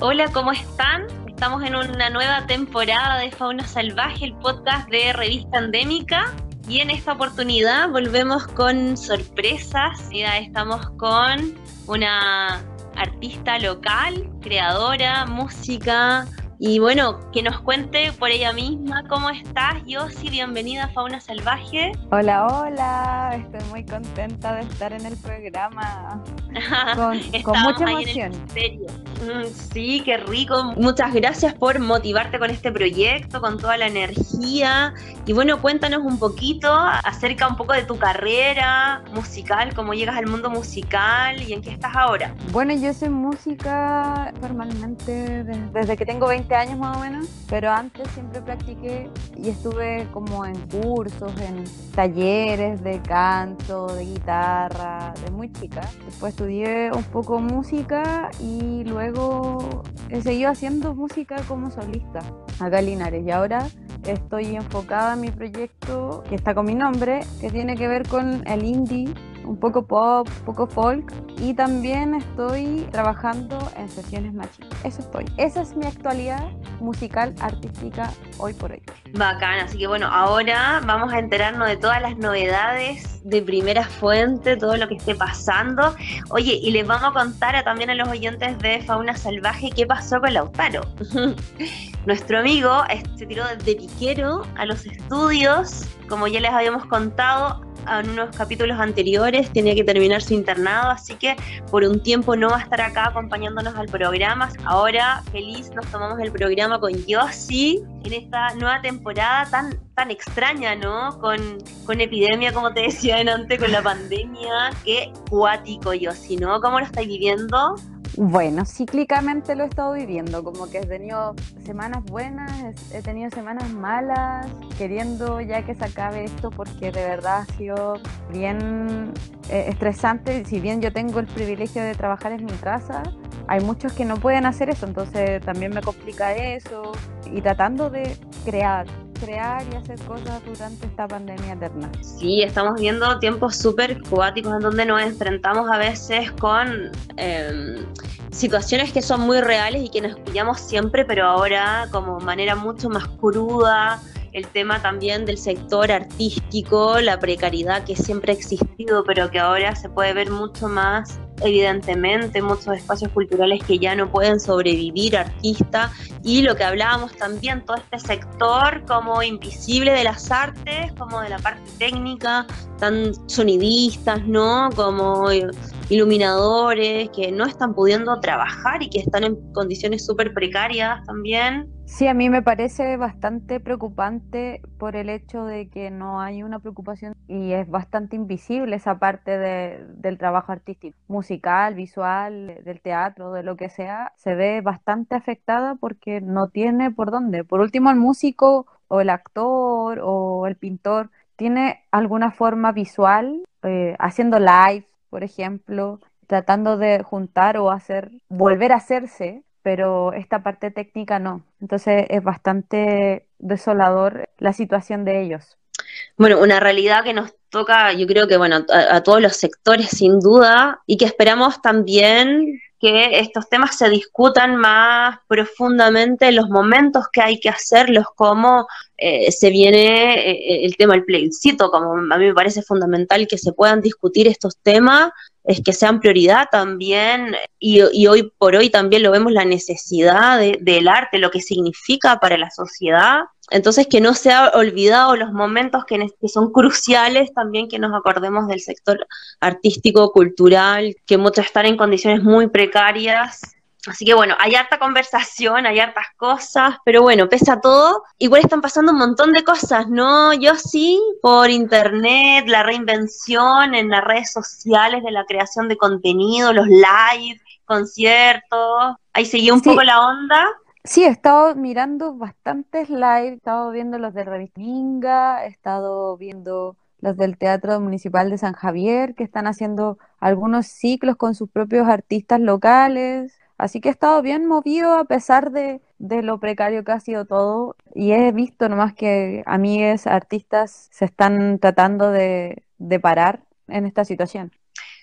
Hola, ¿cómo están? Estamos en una nueva temporada de Fauna Salvaje, el podcast de Revista Endémica. Y en esta oportunidad volvemos con sorpresas. Ya estamos con una artista local, creadora, música, y bueno, que nos cuente por ella misma cómo estás, Yossi. Bienvenida a Fauna Salvaje. Hola, hola. Estoy muy contenta de estar en el programa. Con, con mucha emoción. Mm, sí, qué rico. Muchas gracias por motivarte con este proyecto, con toda la energía. Y bueno, cuéntanos un poquito acerca un poco de tu carrera musical, cómo llegas al mundo musical y en qué estás ahora. Bueno, yo soy música formalmente desde que tengo 20 años más o menos, pero antes siempre practiqué y estuve como en cursos, en talleres de canto, de guitarra, de muy chica. Después estudié un poco música y luego he seguido haciendo música como solista acá en Linares y ahora estoy enfocada en mi proyecto que está con mi nombre, que tiene que ver con el indie un poco pop, un poco folk y también estoy trabajando en sesiones machines. Eso estoy. Esa es mi actualidad musical, artística hoy por hoy. Bacán, así que bueno, ahora vamos a enterarnos de todas las novedades de primera fuente, todo lo que esté pasando. Oye, y les vamos a contar a, también a los oyentes de Fauna Salvaje qué pasó con Lautaro. Nuestro amigo se tiró de piquero a los estudios, como ya les habíamos contado, en unos capítulos anteriores, tenía que terminar su internado, así que por un tiempo no va a estar acá acompañándonos al programa. Ahora, feliz, nos tomamos el programa con Yossi en esta nueva temporada tan, tan extraña, ¿no? Con, con epidemia, como te decía antes, con la pandemia. Qué cuático, Yossi, ¿no? ¿Cómo lo estáis viviendo? Bueno, cíclicamente lo he estado viviendo, como que he tenido semanas buenas, he tenido semanas malas, queriendo ya que se acabe esto porque de verdad ha sido bien eh, estresante. Si bien yo tengo el privilegio de trabajar en mi casa, hay muchos que no pueden hacer eso, entonces también me complica eso y tratando de crear, crear y hacer cosas durante esta pandemia eterna. Sí, estamos viendo tiempos súper cuáticos en donde nos enfrentamos a veces con em, situaciones que son muy reales y que nos pillamos siempre, pero ahora como manera mucho más cruda, el tema también del sector artístico, la precariedad que siempre ha existido, pero que ahora se puede ver mucho más evidentemente, muchos espacios culturales que ya no pueden sobrevivir artistas y lo que hablábamos también, todo este sector como invisible de las artes, como de la parte técnica, tan sonidistas, ¿no? Como iluminadores que no están pudiendo trabajar y que están en condiciones súper precarias también. Sí, a mí me parece bastante preocupante por el hecho de que no hay una preocupación y es bastante invisible esa parte de, del trabajo artístico, musical, visual, del teatro, de lo que sea, se ve bastante afectada porque no tiene por dónde. Por último, el músico o el actor o el pintor tiene alguna forma visual, eh, haciendo live, por ejemplo, tratando de juntar o hacer, volver a hacerse pero esta parte técnica no. Entonces es bastante desolador la situación de ellos. Bueno, una realidad que nos toca, yo creo que, bueno, a, todos los sectores sin duda, y que esperamos también que estos temas se discutan más profundamente en los momentos que hay que hacerlos, como eh, se viene eh, el tema del plebiscito, como a mí me parece fundamental que se puedan discutir estos temas es que sean prioridad también, y, hoy por hoy también lo vemos la necesidad del arte, lo que significa para la sociedad. Entonces, que no se ha olvidado los momentos que, que son cruciales también que nos acordemos del sector artístico, cultural, que muchos están en condiciones muy precarias Así que bueno, hay harta conversación, hay hartas cosas, pero bueno, pese a todo, igual están pasando un montón de cosas, ¿no? Yo sí, por internet, la reinvención en las redes sociales de la creación de contenido, los live, conciertos, ahí seguí un poco la onda. Sí, he estado mirando bastantes live, he estado viendo los de Revistinga, he estado viendo los del Teatro Municipal de San Javier, que están haciendo algunos ciclos con sus propios artistas locales. Así que he estado bien movido a pesar de, lo precario que ha sido todo y he visto nomás que amigues, artistas se están tratando de, de parar en esta situación.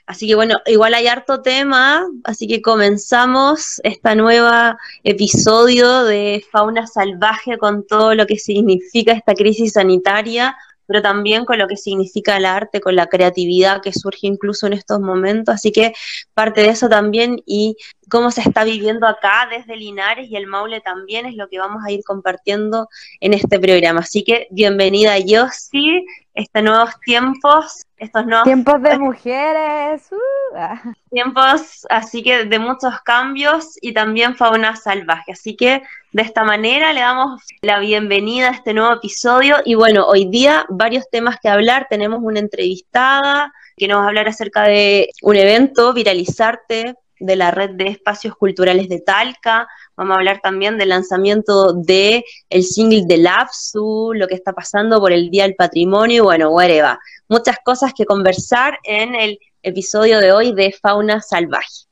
Así que bueno, igual hay harto tema, así que comenzamos esta nueva episodio de Fauna Salvaje con todo lo que significa esta crisis sanitaria, pero también con lo que significa el arte, con la creatividad que surge incluso en estos momentos. Así que parte de eso también y cómo se está viviendo acá desde Linares y el Maule también es lo que vamos a ir compartiendo en este programa. Así que bienvenida Yossi, estos nuevos tiempos, estos nuevos tiempos de mujeres, uh, ah. tiempos así que de muchos cambios y también fauna salvaje. Así que de esta manera le damos la bienvenida a este nuevo episodio y bueno, hoy día varios temas que hablar, tenemos una entrevistada que nos va a hablar acerca de un evento, Viralizarte, de la red de espacios culturales de Talca. Vamos a hablar también del lanzamiento de el single de Lapsu, lo que está pasando por el Día del Patrimonio, y bueno, whatever. Muchas cosas que conversar en el episodio de hoy de Fauna Salvaje.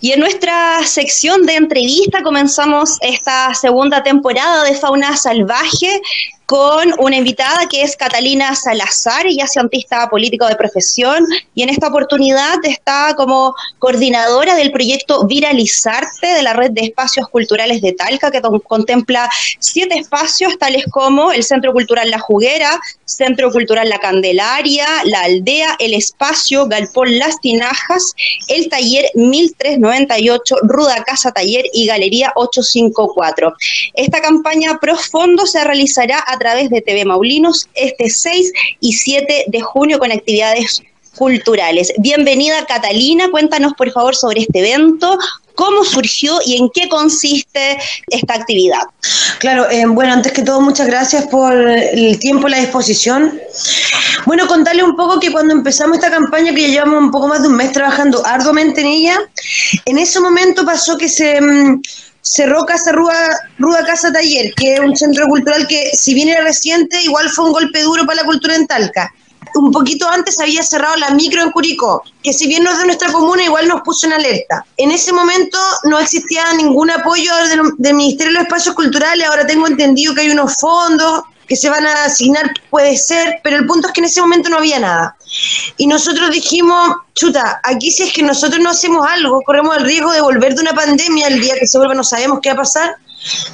Y en nuestra sección de entrevista comenzamos esta segunda temporada de Fauna Salvaje con una invitada que es Catalina Salazar, ella es cientista político de profesión y en esta oportunidad está como coordinadora del proyecto Viralizarte de la red de espacios culturales de Talca, que contempla siete espacios tales como el Centro Cultural La Juguera, Centro Cultural La Candelaria, La Aldea, El Espacio, Galpón Las Tinajas, el Taller 1398, Ruda Casa Taller y Galería 854. Esta campaña profundo se realizará a través de TV Maulinos este 6 y 7 de junio con actividades culturales. Bienvenida Catalina, cuéntanos por favor sobre este evento, cómo surgió y en qué consiste esta actividad. Claro, eh, bueno, antes que todo, muchas gracias por el tiempo y la disposición. Bueno, contarle un poco que cuando empezamos esta campaña, que ya llevamos un poco más de un mes trabajando arduamente en ella, en ese momento pasó que se mm, cerró Casa Ruda, Ruda Casa Taller, que es un centro cultural que, si bien era reciente, igual fue un golpe duro para la cultura en Talca. Un poquito antes había cerrado la micro en Curicó, que si bien no es de nuestra comuna, igual nos puso en alerta. En ese momento no existía ningún apoyo del, del Ministerio de los Espacios Culturales, ahora tengo entendido que hay unos fondos, que se van a asignar, puede ser, pero el punto es que en ese momento no había nada. Y nosotros dijimos, chuta, aquí si es que nosotros no hacemos algo, corremos el riesgo de volver de una pandemia el día que se vuelva, no sabemos qué va a pasar,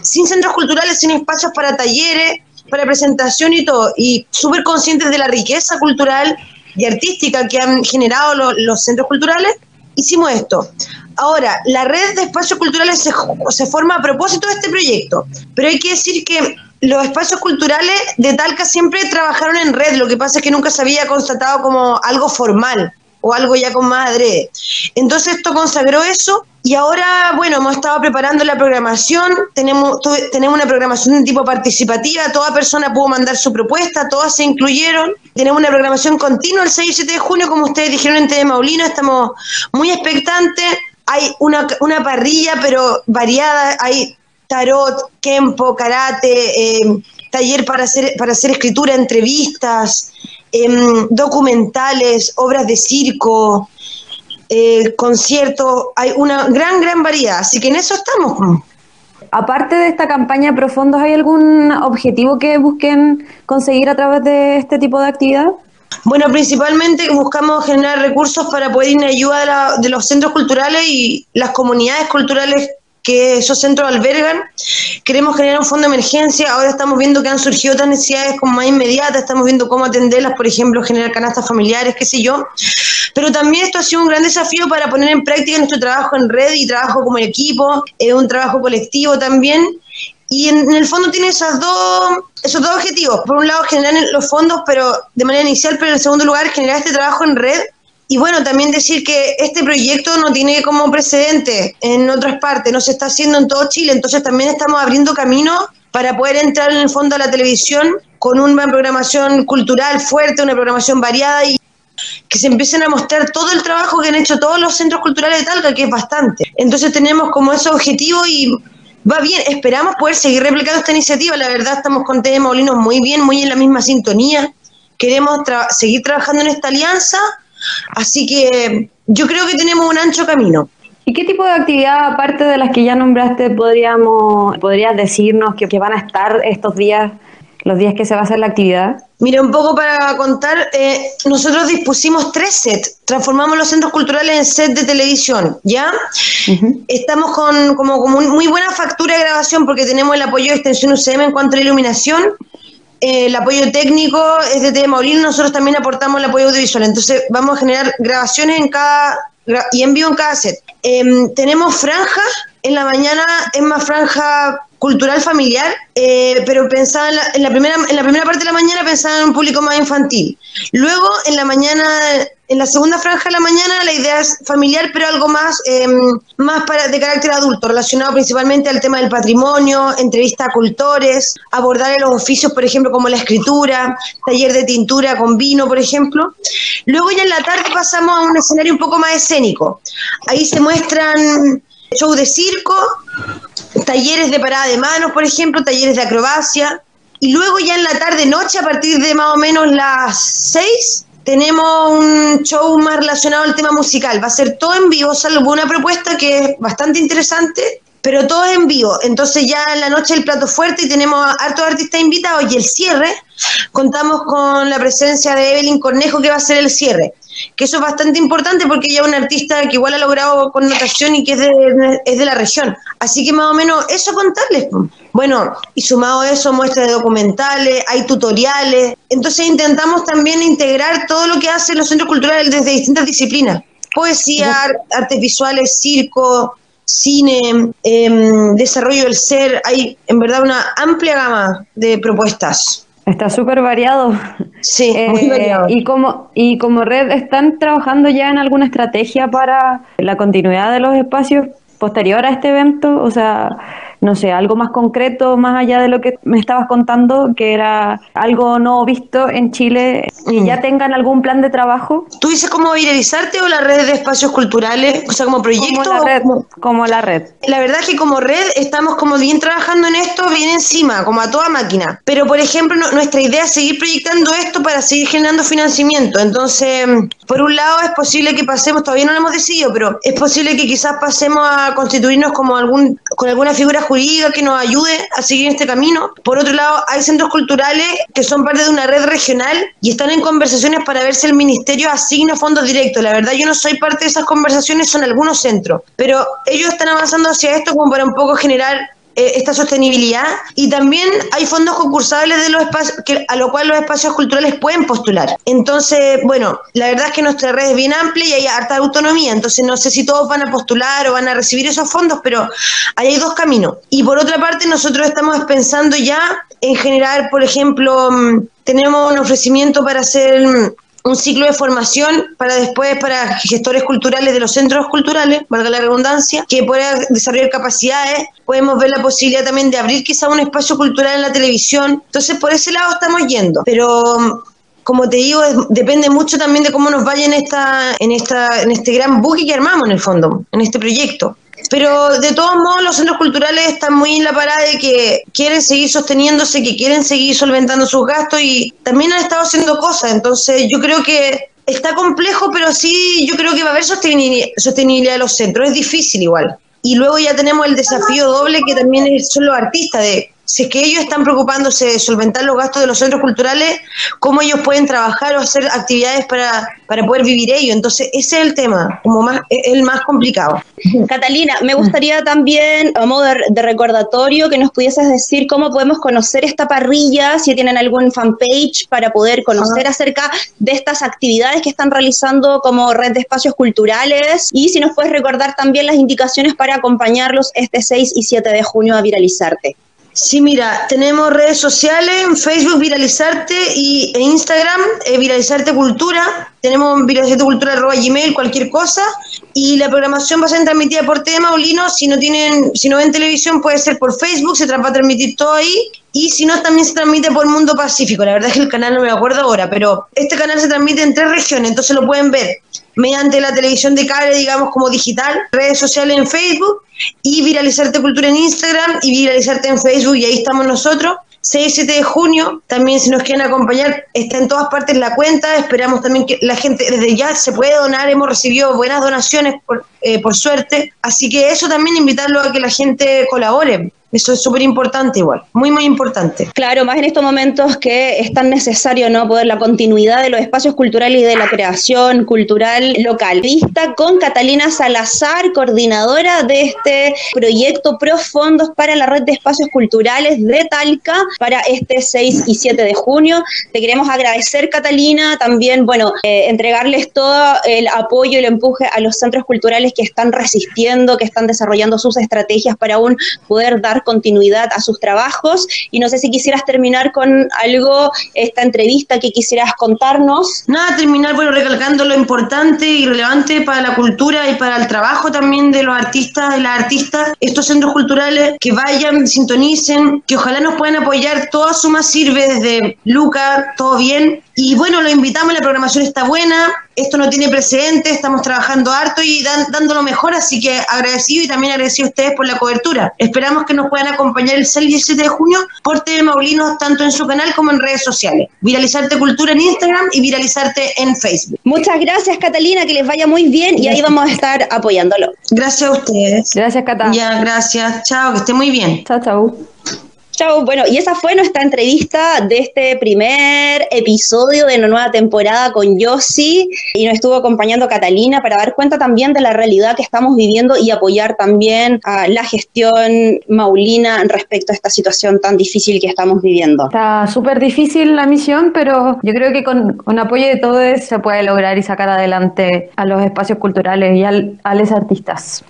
sin centros culturales, sin espacios para talleres, para presentación y todo, y súper conscientes de la riqueza cultural y artística que han generado los centros culturales, hicimos esto. Ahora, la red de espacios culturales se, se forma a propósito de este proyecto, pero hay que decir que los espacios culturales de Talca siempre trabajaron en red, lo que pasa es que nunca se había constatado como algo formal o algo ya con madre. Entonces esto consagró eso y ahora, bueno, hemos estado preparando la programación, tenemos, tenemos una programación de tipo participativa, toda persona pudo mandar su propuesta, todas se incluyeron, tenemos una programación continua el 6 y 7 de junio, como ustedes dijeron en TV Maulino, estamos muy expectantes, hay una, una parrilla pero variada, hay tarot, kempo, karate, eh, taller para hacer, para hacer escritura, entrevistas, em, documentales, obras de circo, eh, conciertos, hay una gran, gran variedad, así que en eso estamos. Aparte de esta campaña Profundos, ¿hay algún objetivo que busquen conseguir a través de este tipo de actividad? Bueno, principalmente buscamos generar recursos para poder ir en ayuda de los centros culturales y las comunidades culturales que esos centros albergan. Queremos generar un fondo de emergencia. Ahora estamos viendo que han surgido otras necesidades como más inmediatas. Estamos viendo cómo atenderlas, por ejemplo, generar canastas familiares, qué sé yo. Pero también esto ha sido un gran desafío para poner en práctica nuestro trabajo en red y trabajo como equipo, es un trabajo colectivo también. Y en, el fondo tiene esos dos, esos dos objetivos. Por un lado, generar los fondos, pero de manera inicial, pero en segundo lugar, generar este trabajo en red y bueno, también decir que este proyecto no tiene como precedente en otras partes, no se está haciendo en todo Chile, entonces también estamos abriendo camino para poder entrar en el fondo a la televisión con una programación cultural fuerte, una programación variada y que se empiecen a mostrar todo el trabajo que han hecho todos los centros culturales de Talca, que es bastante. Entonces tenemos como ese objetivo y va bien, esperamos poder seguir replicando esta iniciativa, la verdad estamos con TV Molinos muy bien, muy en la misma sintonía, queremos seguir trabajando en esta alianza Así que yo creo que tenemos un ancho camino. ¿Y qué tipo de actividad, aparte de las que ya nombraste, podríamos, podrías decirnos que, van a estar estos días los días que se va a hacer la actividad? Mira, un poco para contar, eh, nosotros dispusimos tres sets, transformamos los centros culturales en set de televisión, ¿ya? Estamos con como, como muy buena factura de grabación porque tenemos el apoyo de Extensión UCM en cuanto a la iluminación, el apoyo técnico es de T. Maurino, nosotros también aportamos el apoyo audiovisual, entonces vamos a generar grabaciones en cada y en vivo en cada set. Em, tenemos franjas, en la mañana es más franja cultural familiar, eh, pero pensaba en la, primera, en la primera parte de la mañana pensaba en un público más infantil. Luego, en la mañana, en la segunda franja de la mañana, la idea es familiar, pero algo más, em, más para, de carácter adulto, relacionado principalmente al tema del patrimonio, entrevista a cultores, abordar los oficios, por ejemplo, como la escritura, taller de tintura con vino, por ejemplo. Luego ya en la tarde pasamos a un escenario un poco más escénico. Ahí se muestran show de circo, talleres de parada de manos, por ejemplo, talleres de acrobacia. Y luego ya en la tarde, noche, a partir de más o menos las 6, tenemos un show más relacionado al tema musical. Va a ser todo en vivo, salvo una propuesta que es bastante interesante, pero todo en vivo. Entonces ya en la noche el plato fuerte y tenemos hartos artistas invitados y el cierre, contamos con la presencia de Evelyn Cornejo que va a ser el cierre que eso es bastante importante porque ella es una artista que igual ha logrado connotación y que es de, es de la región. Así que más o menos eso contarles. Bueno, y sumado a eso, muestras de documentales, hay tutoriales. Entonces intentamos también integrar todo lo que hacen los centros culturales desde distintas disciplinas. Poesía, artes visuales, circo, cine, em, desarrollo del ser. Hay en verdad una amplia gama de propuestas. Está súper variado. Sí, muy eh, variado. Y como, y como red, ¿están trabajando ya en alguna estrategia para la continuidad de los espacios posterior a este evento? O sea, no sé, algo más concreto, más allá de lo que me estabas contando, que era algo no visto en Chile, y Mm. ya tengan algún plan de trabajo. ¿Tú dices cómo viralizarte o la red de espacios culturales? O sea, como proyecto. Como la o red. como- Como la red. La verdad es que como red estamos como bien trabajando en esto, bien encima, como a toda máquina. Pero, por ejemplo, no- nuestra idea es seguir proyectando esto para seguir generando financiamiento. Entonces, por un lado es posible que pasemos, todavía no lo hemos decidido, pero es posible que quizás pasemos a constituirnos como algún con alguna figura jurídica que nos ayude a seguir este camino. Por otro lado, hay centros culturales que son parte de una red regional y están en conversaciones para ver si el ministerio asigna fondos directos. La verdad, yo no soy parte de esas conversaciones, son algunos centros, pero ellos están avanzando hacia esto como para un poco generar eh, esta sostenibilidad y también hay fondos concursables de los espacios que, a lo cual los espacios culturales pueden postular. Entonces, bueno, la verdad es que nuestra red es bien amplia y hay harta autonomía, entonces no sé si todos van a postular o van a recibir esos fondos, pero ahí hay dos caminos. Y por otra parte, nosotros estamos pensando ya en generar, por ejemplo, mm, tenemos un ofrecimiento para hacer mm, un ciclo de formación para después para gestores culturales de los centros culturales, valga la redundancia, que pueda desarrollar capacidades. Podemos ver la posibilidad también de abrir quizá un espacio cultural en la televisión. Entonces, por ese lado estamos yendo. Pero mm, como te digo, depende mucho también de cómo nos vaya en esta, en esta, en este gran buque que armamos en el fondo, en este proyecto. Pero de todos modos los centros culturales están muy en la parada de que quieren seguir sosteniéndose, que quieren seguir solventando sus gastos y también han estado haciendo cosas. Entonces yo creo que está complejo, pero sí yo creo que va a haber sostenibilidad, de los centros. Es difícil igual. Y luego ya tenemos el desafío doble que también son los artistas, de si es que ellos están preocupándose de solventar los gastos de los centros culturales, cómo ellos pueden trabajar o hacer actividades para, para poder vivir ello. Entonces ese es el tema, como más, el más complicado. Catalina, me gustaría también, a modo de, recordatorio, que nos pudieses decir cómo podemos conocer esta parrilla, si tienen algún fanpage para poder conocer acerca de estas actividades que están realizando como red de espacios culturales y si nos puedes recordar también las indicaciones para acompañarlos este 6 y 7 de junio a Viralizarte. Sí, mira, tenemos redes sociales, en Facebook Viralizarte y en Instagram eh, Viralizarte Cultura. Tenemos viralizarte cultura arroba gmail, cualquier cosa. Y la programación va a ser transmitida por TV Maulino. Si no tienen, si no ven televisión, puede ser por Facebook, se va a transmitir todo ahí. Y si no, también se transmite por Mundo Pacífico. La verdad es que el canal no me acuerdo ahora, pero este canal se transmite en tres regiones, entonces lo pueden ver mediante la televisión de cable, digamos, como digital, redes sociales en Facebook y Viralizarte Cultura en Instagram y Viralizarte en Facebook y ahí estamos nosotros. 6 y 7 de junio, también si nos quieren acompañar, está en todas partes la cuenta, esperamos también que la gente desde ya se puede donar, hemos recibido buenas donaciones por, eh, por suerte, así que eso también invitarlo a que la gente colabore. Eso es súper importante igual, muy, muy importante. Claro, más en estos momentos que es tan necesario no poder la continuidad de los espacios culturales y de la creación cultural local. Vista con Catalina Salazar, coordinadora de este proyecto Profondos para la red de espacios culturales de Talca para este 6 y 7 de junio. Te queremos agradecer, Catalina, también, bueno, eh, entregarles todo el apoyo y el empuje a los centros culturales que están resistiendo, que están desarrollando sus estrategias para aún poder dar continuidad a sus trabajos. Y no sé si quisieras terminar con algo, esta entrevista que quisieras contarnos. Nada, terminar, bueno, recalcando lo importante y relevante para la cultura y para el trabajo también de los artistas y las artistas, estos centros culturales que vayan, sintonicen, que ojalá nos puedan apoyar, toda suma sirve desde Luca, todo bien, y bueno, lo invitamos, la programación está buena, esto no tiene precedentes, estamos trabajando harto y dando lo mejor, así que agradecido y también agradecido a ustedes por la cobertura. Esperamos que nos puedan acompañar el 6 y 17 de junio por TV Maulinos, tanto en su canal como en redes sociales. Viralizarte Cultura en Instagram y Viralizarte en Facebook. Muchas gracias, Catalina, que les vaya muy bien y ahí vamos a estar apoyándolo. Gracias a ustedes. Gracias, Catalina. Ya, gracias. Chao, que esté muy bien. Chao, chao. Chao, bueno, y esa fue nuestra entrevista de este primer episodio de la nueva temporada con Yossi y nos estuvo acompañando Catalina para dar cuenta también de la realidad que estamos viviendo y apoyar también a la gestión maulina respecto a esta situación tan difícil que estamos viviendo. Está súper difícil la misión, pero yo creo que con, apoyo de todos se puede lograr y sacar adelante a los espacios culturales y a los artistas.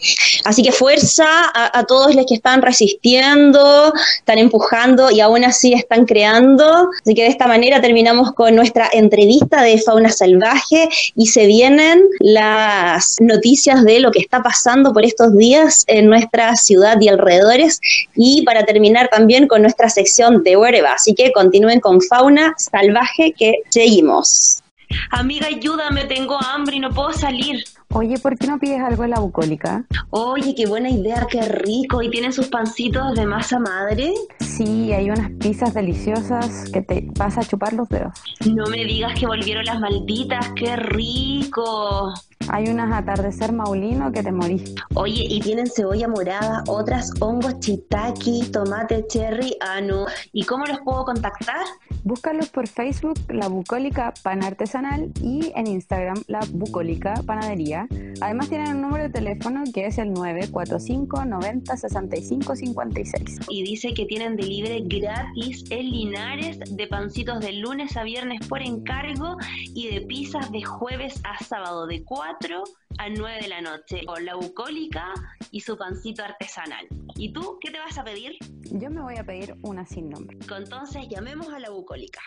Así que fuerza a, todos los que están resistiendo, están empujando y aún así están creando. Así que de esta manera terminamos con nuestra entrevista de fauna salvaje y se vienen las noticias de lo que está pasando por estos días en nuestra ciudad y alrededores y para terminar también con nuestra sección de Huerva. Así que continúen con fauna salvaje que seguimos. Amiga, ayúdame, tengo hambre y no puedo salir. Oye, ¿por qué no pides algo de la bucólica? Oye, qué buena idea, qué rico. ¿Y tienen sus pancitos de masa madre? Sí, hay unas pizzas deliciosas que te vas a chupar los dedos. No me digas que volvieron las malditas, qué rico. Hay unas atardecer maulino que te morís. Oye, y tienen cebolla morada, otras hongos chitaki, tomate cherry, anu. ¿Y cómo los puedo contactar? Búscalos por Facebook, La Bucólica Pan Artesanal, y en Instagram, La Bucólica Panadería. Además tienen un número de teléfono que es el 945 90 65 56. Y dice que tienen delivery gratis en Linares de pancitos de lunes a viernes por encargo y de pizzas de jueves a sábado de 4 a 9 de la noche con la bucólica y su pancito artesanal. ¿Y tú qué te vas a pedir? Yo me voy a pedir una sin nombre. Entonces llamemos a la bucólica.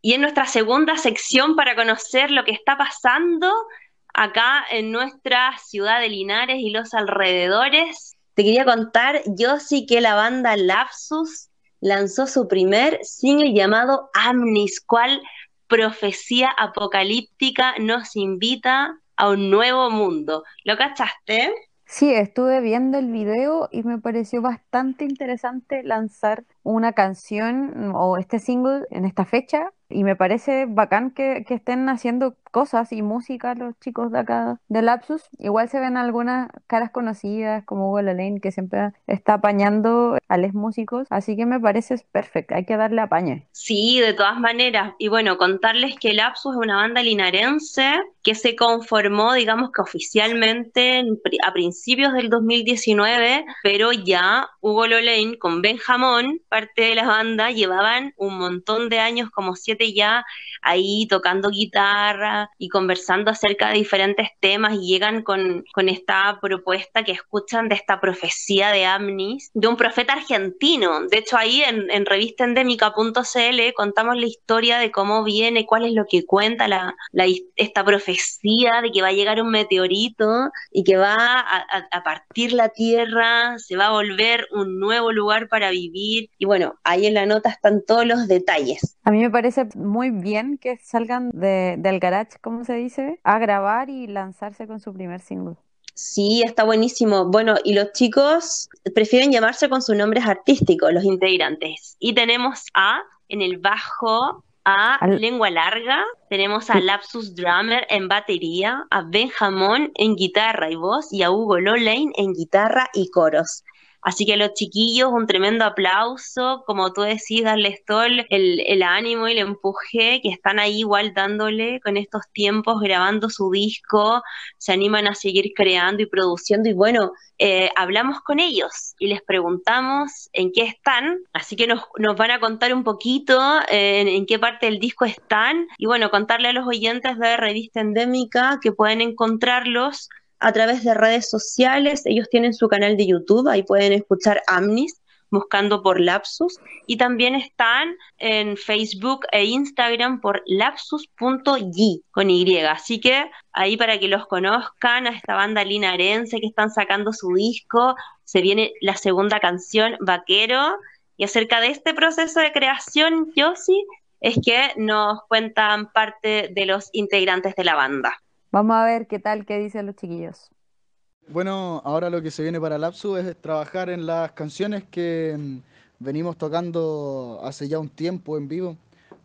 Y en nuestra segunda sección para conocer lo que está pasando acá en nuestra ciudad de Linares y los alrededores, te quería contar, yo sí que la banda Lapsus lanzó su primer single llamado Amnis, cual profecía apocalíptica nos invita a un nuevo mundo. ¿Lo cachaste? Sí, estuve viendo el video y me pareció bastante interesante lanzar una canción o este single en esta fecha y me parece bacán que, que, estén haciendo cosas y música los chicos de acá de Lapsus. Igual se ven algunas caras conocidas como Hugo Lane que siempre está apañando a los músicos, así que me parece perfecto, hay que darle apañe. Sí, de todas maneras. Y bueno, contarles que Lapsus es una banda linarense que se conformó, digamos que oficialmente a principios del 2019, pero ya Hugo Lolain con Benjamón, parte de la banda, llevaban un montón de años, como siete ya ahí tocando guitarra y conversando acerca de diferentes temas y llegan con, con esta propuesta que escuchan de esta profecía de Amnis, de un profeta argentino. De hecho, ahí en, en revistaendémica.cl contamos la historia de cómo viene, cuál es lo que cuenta la, esta profecía de que va a llegar un meteorito y que va a, a partir la tierra, se va a volver un nuevo lugar para vivir. Y bueno, ahí en la nota están todos los detalles. A mí me parece muy bien que salgan de, del garage, como se dice, a grabar y lanzarse con su primer single. Sí, está buenísimo. Bueno, y los chicos prefieren llamarse con sus nombres artísticos, los integrantes. Y tenemos a, en el bajo, a Lengua Larga, tenemos a Lapsus Drummer en batería, a Benjamón en guitarra y voz y a Hugo Lolane en guitarra y coros. Así que a los chiquillos, un tremendo aplauso, como tú decís, darles todo el, ánimo y el empuje, que están ahí igual dándole con estos tiempos, grabando su disco, se animan a seguir creando y produciendo. Y bueno, eh, hablamos con ellos y les preguntamos en qué están, así que nos, nos van a contar un poquito eh, en, en, qué parte del disco están. Y bueno, contarle a los oyentes de Revista Endémica que pueden encontrarlos a través de redes sociales. Ellos tienen su canal de YouTube, ahí pueden escuchar Amnis buscando por Lapsus y también están en Facebook e Instagram por lapsus.y con Y. Así que ahí para que los conozcan a esta banda linarense que están sacando su disco, se viene la segunda canción Vaquero y acerca de este proceso de creación, Josie, es que nos cuentan parte de los integrantes de la banda. Vamos a ver qué tal, qué dicen los chiquillos. Bueno, ahora lo que se viene para Lapsu es trabajar en las canciones que mm, venimos tocando hace ya un tiempo en vivo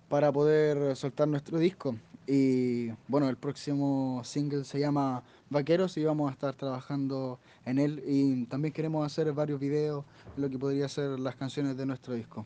para poder soltar nuestro disco. Y bueno, el próximo single se llama Vaqueros y vamos a estar trabajando en él. Y también queremos hacer varios videos lo que podría ser las canciones de nuestro disco.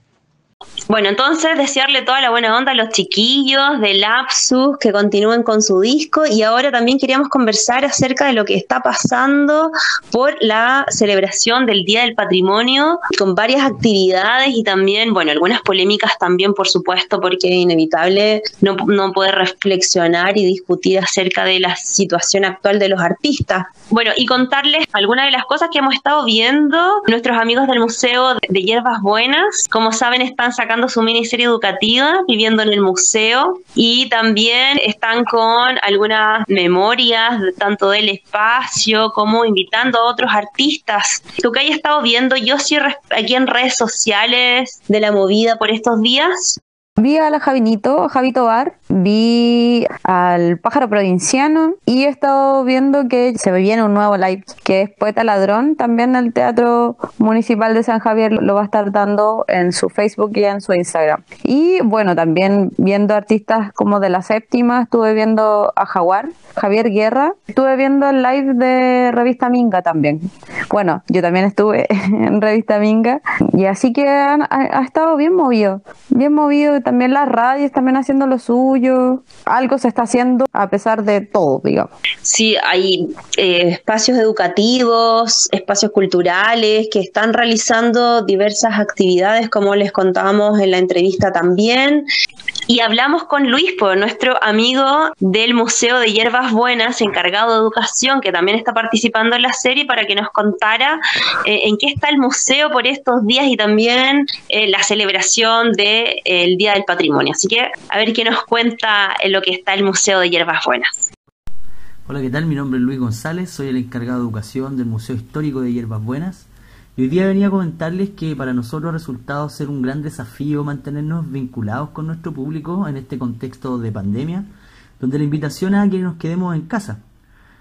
Bueno, entonces desearle toda la buena onda a los chiquillos de Lapsus que continúen con su disco y ahora también queríamos conversar acerca de lo que está pasando por la celebración del Día del Patrimonio con varias actividades y también, bueno, algunas polémicas también, por supuesto, porque es inevitable no, no poder reflexionar y discutir acerca de la situación actual de los artistas. Bueno, y contarles algunas de las cosas que hemos estado viendo nuestros amigos del Museo de Hierbas Buenas. Como saben, están sacando su miniserie educativa, viviendo en el museo, y también están con algunas memorias, tanto del espacio como invitando a otros artistas. Lo que hay estado viendo yo sí aquí en redes sociales de la movida por estos días. Vi a la Javinito, Javito Bar, vi al Pájaro Provinciano y he estado viendo que se viene un nuevo live, que es Poeta Ladrón, también el Teatro Municipal de San Javier lo va a estar dando en su Facebook y en su Instagram. Y bueno, también viendo artistas como de la séptima, estuve viendo a Jaguar, Javier Guerra, estuve viendo el live de Revista Minga también. Bueno, yo también estuve en Revista Minga y así que ha, ha estado bien movido, bien movido también las radios también haciendo lo suyo. Algo se está haciendo a pesar de todo, digamos. Sí, hay eh, espacios educativos, espacios culturales que están realizando diversas actividades, como les contábamos en la entrevista también. Y hablamos con Luis, por nuestro amigo del Museo de Hierbas Buenas, encargado de educación, que también está participando en la serie, para que nos contara eh, en qué está el museo por estos días y también eh, la celebración del Día del Patrimonio. Así que a ver qué nos cuenta en lo que está el Museo de Hierbas Buenas. Hola, ¿qué tal? Mi nombre es Luis González, soy el encargado de educación del Museo Histórico de Hierbas Buenas hoy día venía a comentarles que para nosotros ha resultado ser un gran desafío mantenernos vinculados con nuestro público en este contexto de pandemia, donde la invitación a que nos quedemos en casa.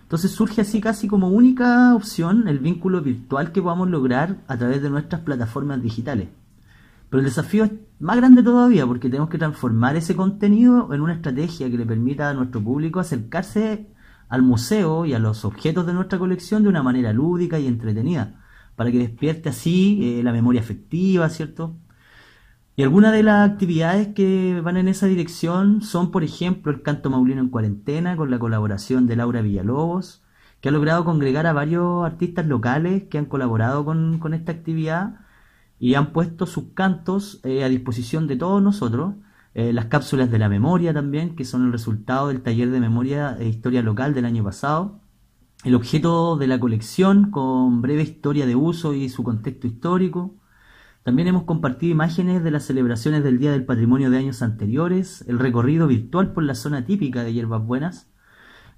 Entonces surge así casi como única opción el vínculo virtual que podamos lograr a través de nuestras plataformas digitales. Pero el desafío es más grande todavía porque tenemos que transformar ese contenido en una estrategia que le permita a nuestro público acercarse al museo y a los objetos de nuestra colección de una manera lúdica y entretenida para que despierte así eh, la memoria afectiva, ¿cierto? Y algunas de las actividades que van en esa dirección son, por ejemplo, el canto maulino en cuarentena con la colaboración de Laura Villalobos, que ha logrado congregar a varios artistas locales que han colaborado con, esta actividad y han puesto sus cantos eh, a disposición de todos nosotros. Eh, las cápsulas de la memoria también, que son el resultado del taller de memoria e historia local del año pasado el objeto de la colección con breve historia de uso y su contexto histórico. También hemos compartido imágenes de las celebraciones del Día del Patrimonio de años anteriores, el recorrido virtual por la zona típica de Hierbas Buenas,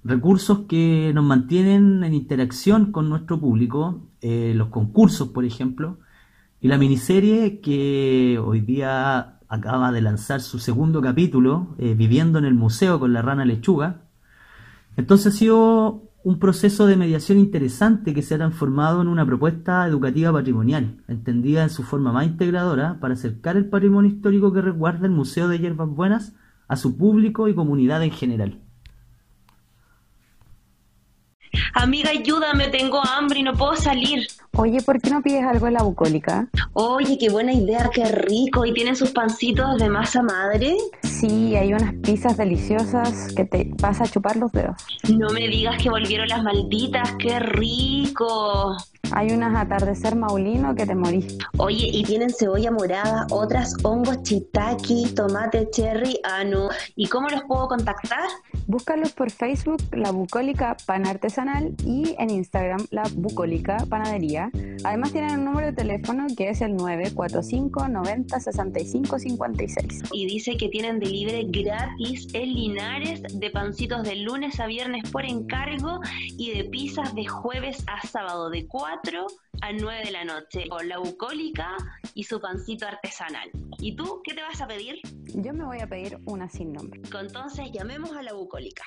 recursos que nos mantienen en interacción con nuestro público, eh, los concursos, por ejemplo, y la miniserie que hoy día acaba de lanzar su segundo capítulo, eh, Viviendo en el Museo con la Rana Lechuga. Entonces ha sido un proceso de mediación interesante que se ha transformado en una propuesta educativa patrimonial, entendida en su forma más integradora para acercar el patrimonio histórico que resguarda el Museo de Hierbas Buenas a su público y comunidad en general. Amiga, ayúdame, tengo hambre y no puedo salir. Oye, ¿por qué no pides algo en la bucólica? Oye, qué buena idea, qué rico. ¿Y tienen sus pancitos de masa madre? Sí, hay unas pizzas deliciosas que te vas a chupar los dedos. No me digas que volvieron las malditas, qué rico. Hay unas atardecer maulino que te morís. Oye, y tienen cebolla morada, otras hongos chitaki, tomate cherry, ah no. ¿Y cómo los puedo contactar? Búscalos por Facebook, La Bucólica Pan Artesanal y en Instagram, La Bucólica Panadería. Además tienen un número de teléfono que es el 945 90 65 56. Y dice que tienen delivery gratis en Linares de pancitos de lunes a viernes por encargo y de pizzas de jueves a sábado de 4 a 9 de la noche con la bucólica y su pancito artesanal. ¿Y tú qué te vas a pedir? Yo me voy a pedir una sin nombre. Entonces llamemos a la bucólica.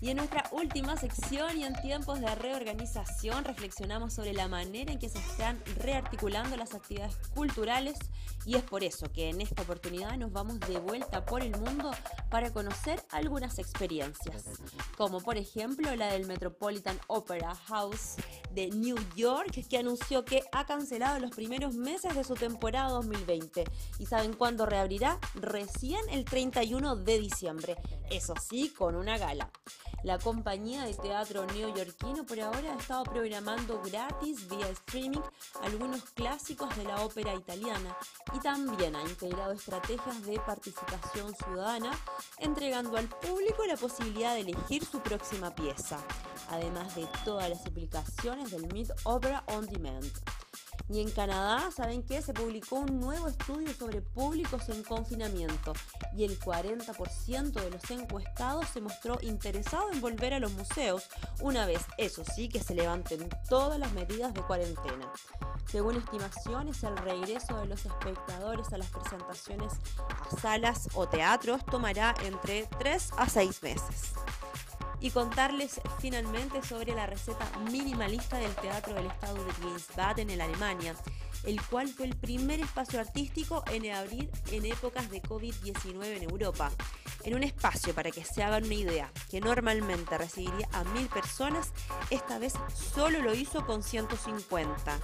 Y en nuestra última sección y en tiempos de reorganización reflexionamos sobre la manera en que se están rearticulando las actividades culturales y es por eso que en esta oportunidad nos vamos de vuelta por el mundo para conocer algunas experiencias, como por ejemplo la del Metropolitan Opera House de New York que anunció que ha cancelado los primeros meses de su temporada 2020 y saben cuándo reabrirá recién el 31 de diciembre, eso sí, con una gala. La compañía de teatro neoyorquino por ahora ha estado programando gratis vía streaming algunos clásicos de la ópera italiana y también ha integrado estrategias de participación ciudadana, entregando al público la posibilidad de elegir su próxima pieza, además de todas las aplicaciones del Mid Opera On Demand. Y en Canadá, ¿saben qué? Se publicó un nuevo estudio sobre públicos en confinamiento y el 40% de los encuestados se mostró interesado en volver a los museos una vez, eso sí, que se levanten todas las medidas de cuarentena. Según estimaciones, el regreso de los espectadores a las presentaciones a salas o teatros tomará entre 3 a 6 meses y contarles finalmente sobre la receta minimalista del Teatro del Estado de Wiesbaden en Alemania, Ucrânia. El cual fue el primer espacio artístico en abrir en épocas de COVID-19 en Europa. En un espacio, para que se hagan una idea, que normalmente recibiría a mil personas, esta vez solo lo hizo con 150.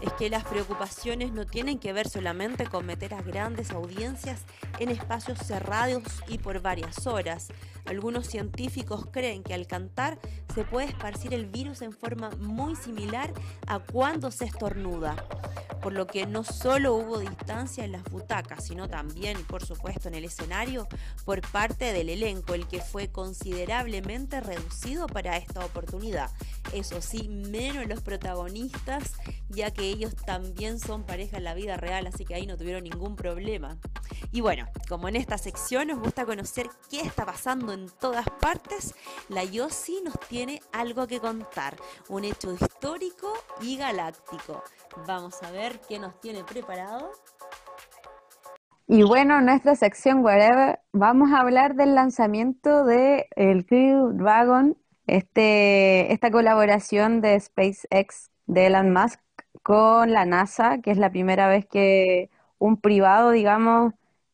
Es que las preocupaciones no tienen que ver solamente con meter a grandes audiencias en espacios cerrados y por varias horas. Algunos científicos creen que al cantar se puede esparcir el virus en forma muy similar a cuando se estornuda por lo que no solo hubo distancia en las butacas, sino también, por supuesto, en el escenario por parte del elenco, el que fue considerablemente reducido para esta oportunidad. Eso sí, menos los protagonistas, ya que ellos también son pareja en la vida real, así que ahí no tuvieron ningún problema. Y bueno, como en esta sección nos gusta conocer qué está pasando en todas partes, la Yossi nos tiene algo que contar, un hecho histórico y galáctico. Vamos a ver qué nos tiene preparado. Y bueno, en nuestra sección Whatever vamos a hablar del lanzamiento de el Crew Dragon, este, esta colaboración de SpaceX de Elon Musk con la NASA, que es la primera vez que un privado, digamos,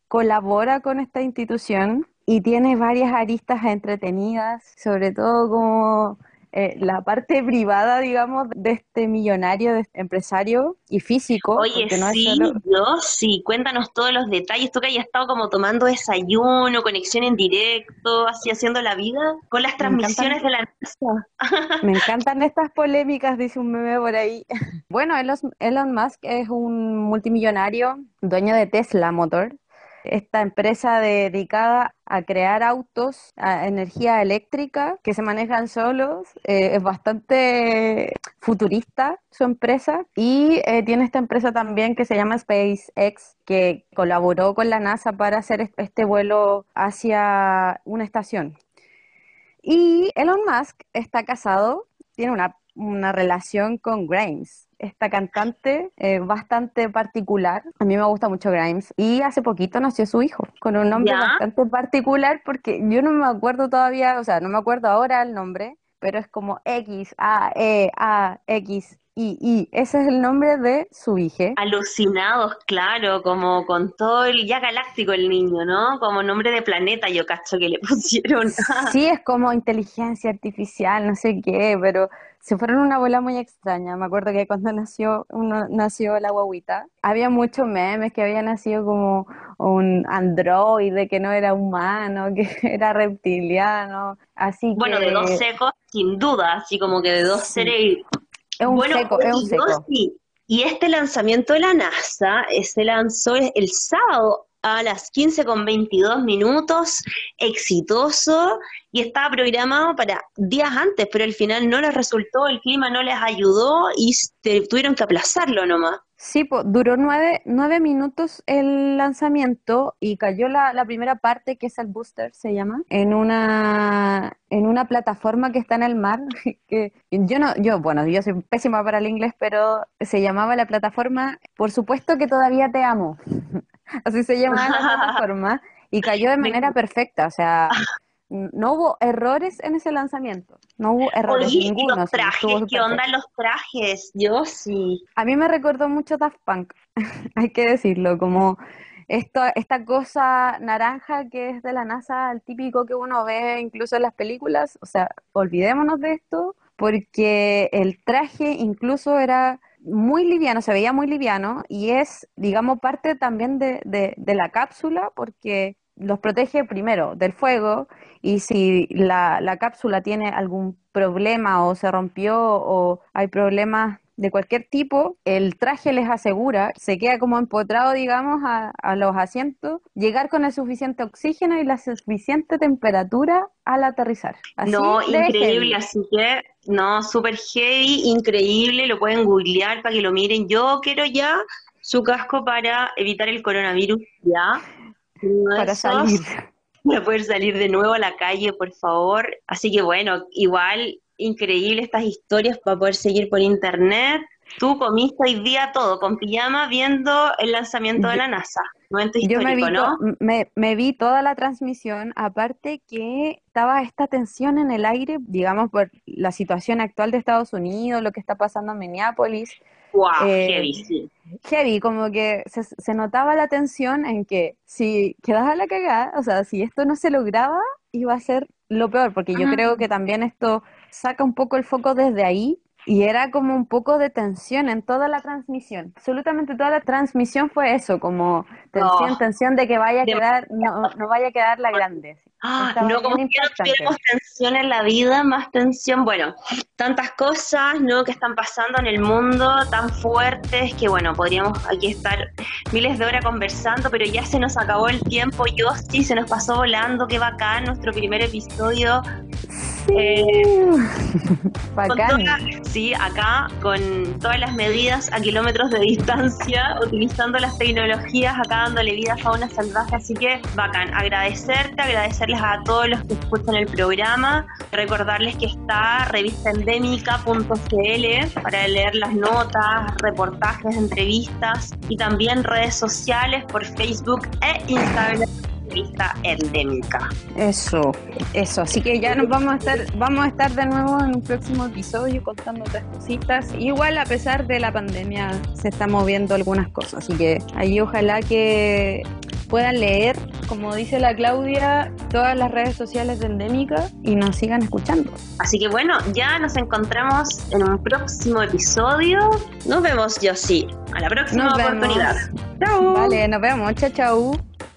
colabora con esta institución y tiene varias aristas entretenidas, sobre todo como eh, la parte privada, digamos, de este millonario, de este empresario y físico. Oye, sí, yo sí, cuéntanos todos los detalles. Tú que hayas estado como tomando desayuno, conexión en directo, así haciendo la vida, con las transmisiones de la NASA. Me encantan estas polémicas, dice un meme por ahí. Bueno, Elon Musk es un multimillonario, dueño de Tesla Motor, esta empresa dedicada a crear autos a energía eléctrica que se manejan solos. Eh, es bastante futurista su empresa y eh, tiene esta empresa también que se llama SpaceX que colaboró con la NASA para hacer este vuelo hacia una estación. Y Elon Musk está casado, tiene una, una relación con Grimes, esta cantante eh, bastante particular. A mí me gusta mucho Grimes. Y hace poquito nació su hijo, con un nombre bastante particular, porque yo no me acuerdo todavía, o sea, no me acuerdo ahora el nombre, pero es como X, A, E, A, X, I, ese es el nombre de su hija. Alucinados, claro, como con todo el ya galáctico el niño, ¿no? Como nombre de planeta, yo cacho que le pusieron. sí, es como inteligencia artificial, no sé qué, pero se fueron una bola muy extraña. Me acuerdo que cuando nació uno, nació la guaguita, había muchos memes que había nacido como un androide, que no era humano, que era reptiliano, así Bueno, de dos secos, sin duda, así como que de dos seres... Es un seco, es un seco. Y este lanzamiento de la NASA se lanzó el sábado a las 15 con 22 minutos, exitoso, y estaba programado para días antes, pero al final no les resultó, el clima no les ayudó y tuvieron que aplazarlo nomás. Sí, duró nueve, nueve, minutos el lanzamiento y cayó la, la, primera parte, que es el booster, se llama, en una, en una plataforma que está en el mar, que yo no, yo, bueno, yo soy pésima para el inglés, pero se llamaba la plataforma, por supuesto que todavía te amo. así se llama la plataforma, y cayó de manera perfecta, o sea, no hubo errores en ese lanzamiento, no hubo errores Oye, ninguno. los trajes, ¿qué onda los trajes? Yo sí. A mí me recordó mucho Daft Punk, hay que decirlo, como esto, esta cosa naranja que es de la NASA, el típico que uno ve incluso en las películas, o sea, olvidémonos de esto, porque el traje incluso era muy liviano, se veía muy liviano y es, digamos, parte también de, de, la cápsula porque los protege primero del fuego y si la, la cápsula tiene algún problema o se rompió o hay problemas de cualquier tipo, el traje les asegura, se queda como empotrado, digamos, a, a, los asientos, llegar con el suficiente oxígeno y la suficiente temperatura al aterrizar. no, increíble, así que, no, súper heavy, increíble, lo pueden googlear para que lo miren. Yo quiero ya su casco para evitar el coronavirus, ya. Para salir. Para poder salir de nuevo a la calle, por favor. Así que bueno, igual increíble estas historias para poder seguir por internet. Tú comiste hoy día todo con pijama viendo el lanzamiento de la NASA. Yo me vi, ¿no? me, vi toda la transmisión, aparte que estaba esta tensión en el aire, digamos, por la situación actual de Estados Unidos, lo que está pasando en Minneapolis. Wow, eh, heavy, sí. Heavy, como que se, se, notaba la tensión en que si quedaba la cagada, o sea, si esto no se lograba, iba a ser lo peor, porque yo creo que también esto saca un poco el foco desde ahí y era como un poco de tensión en toda la transmisión. Absolutamente toda la transmisión fue eso, como tensión, tensión de que vaya a quedar, no, no vaya a quedar la grande. Ah, no, como que no tuviéramos tensión en la vida, más tensión, bueno, tantas cosas, ¿no? Que están pasando en el mundo, tan fuertes, que bueno, podríamos aquí estar miles de horas conversando, pero ya se nos acabó el tiempo, yo sí, se nos pasó volando, qué bacán, nuestro primer episodio. Sí. Eh, bacán. Sí, acá con todas las medidas a kilómetros de distancia, utilizando las tecnologías, acá dándole vida a fauna salvaje, así que bacán, agradecerte, agradecerle a todos los que escuchan el programa, recordarles que está revistaendémica.cl para leer las notas, reportajes, entrevistas y también redes sociales por Facebook e Instagram revista endémica. Eso, eso. Así que ya nos vamos a estar, vamos a estar de nuevo en un próximo episodio contando otras cositas. Igual a pesar de la pandemia se están moviendo algunas cosas. Así que ahí ojalá que puedan leer, como dice la Claudia, todas las redes sociales de Endémica y nos sigan escuchando. Así que bueno, ya nos encontramos en un próximo episodio. Nos vemos, yo sí. A la próxima oportunidad. Chao. Vale, nos vemos. Chao, chao.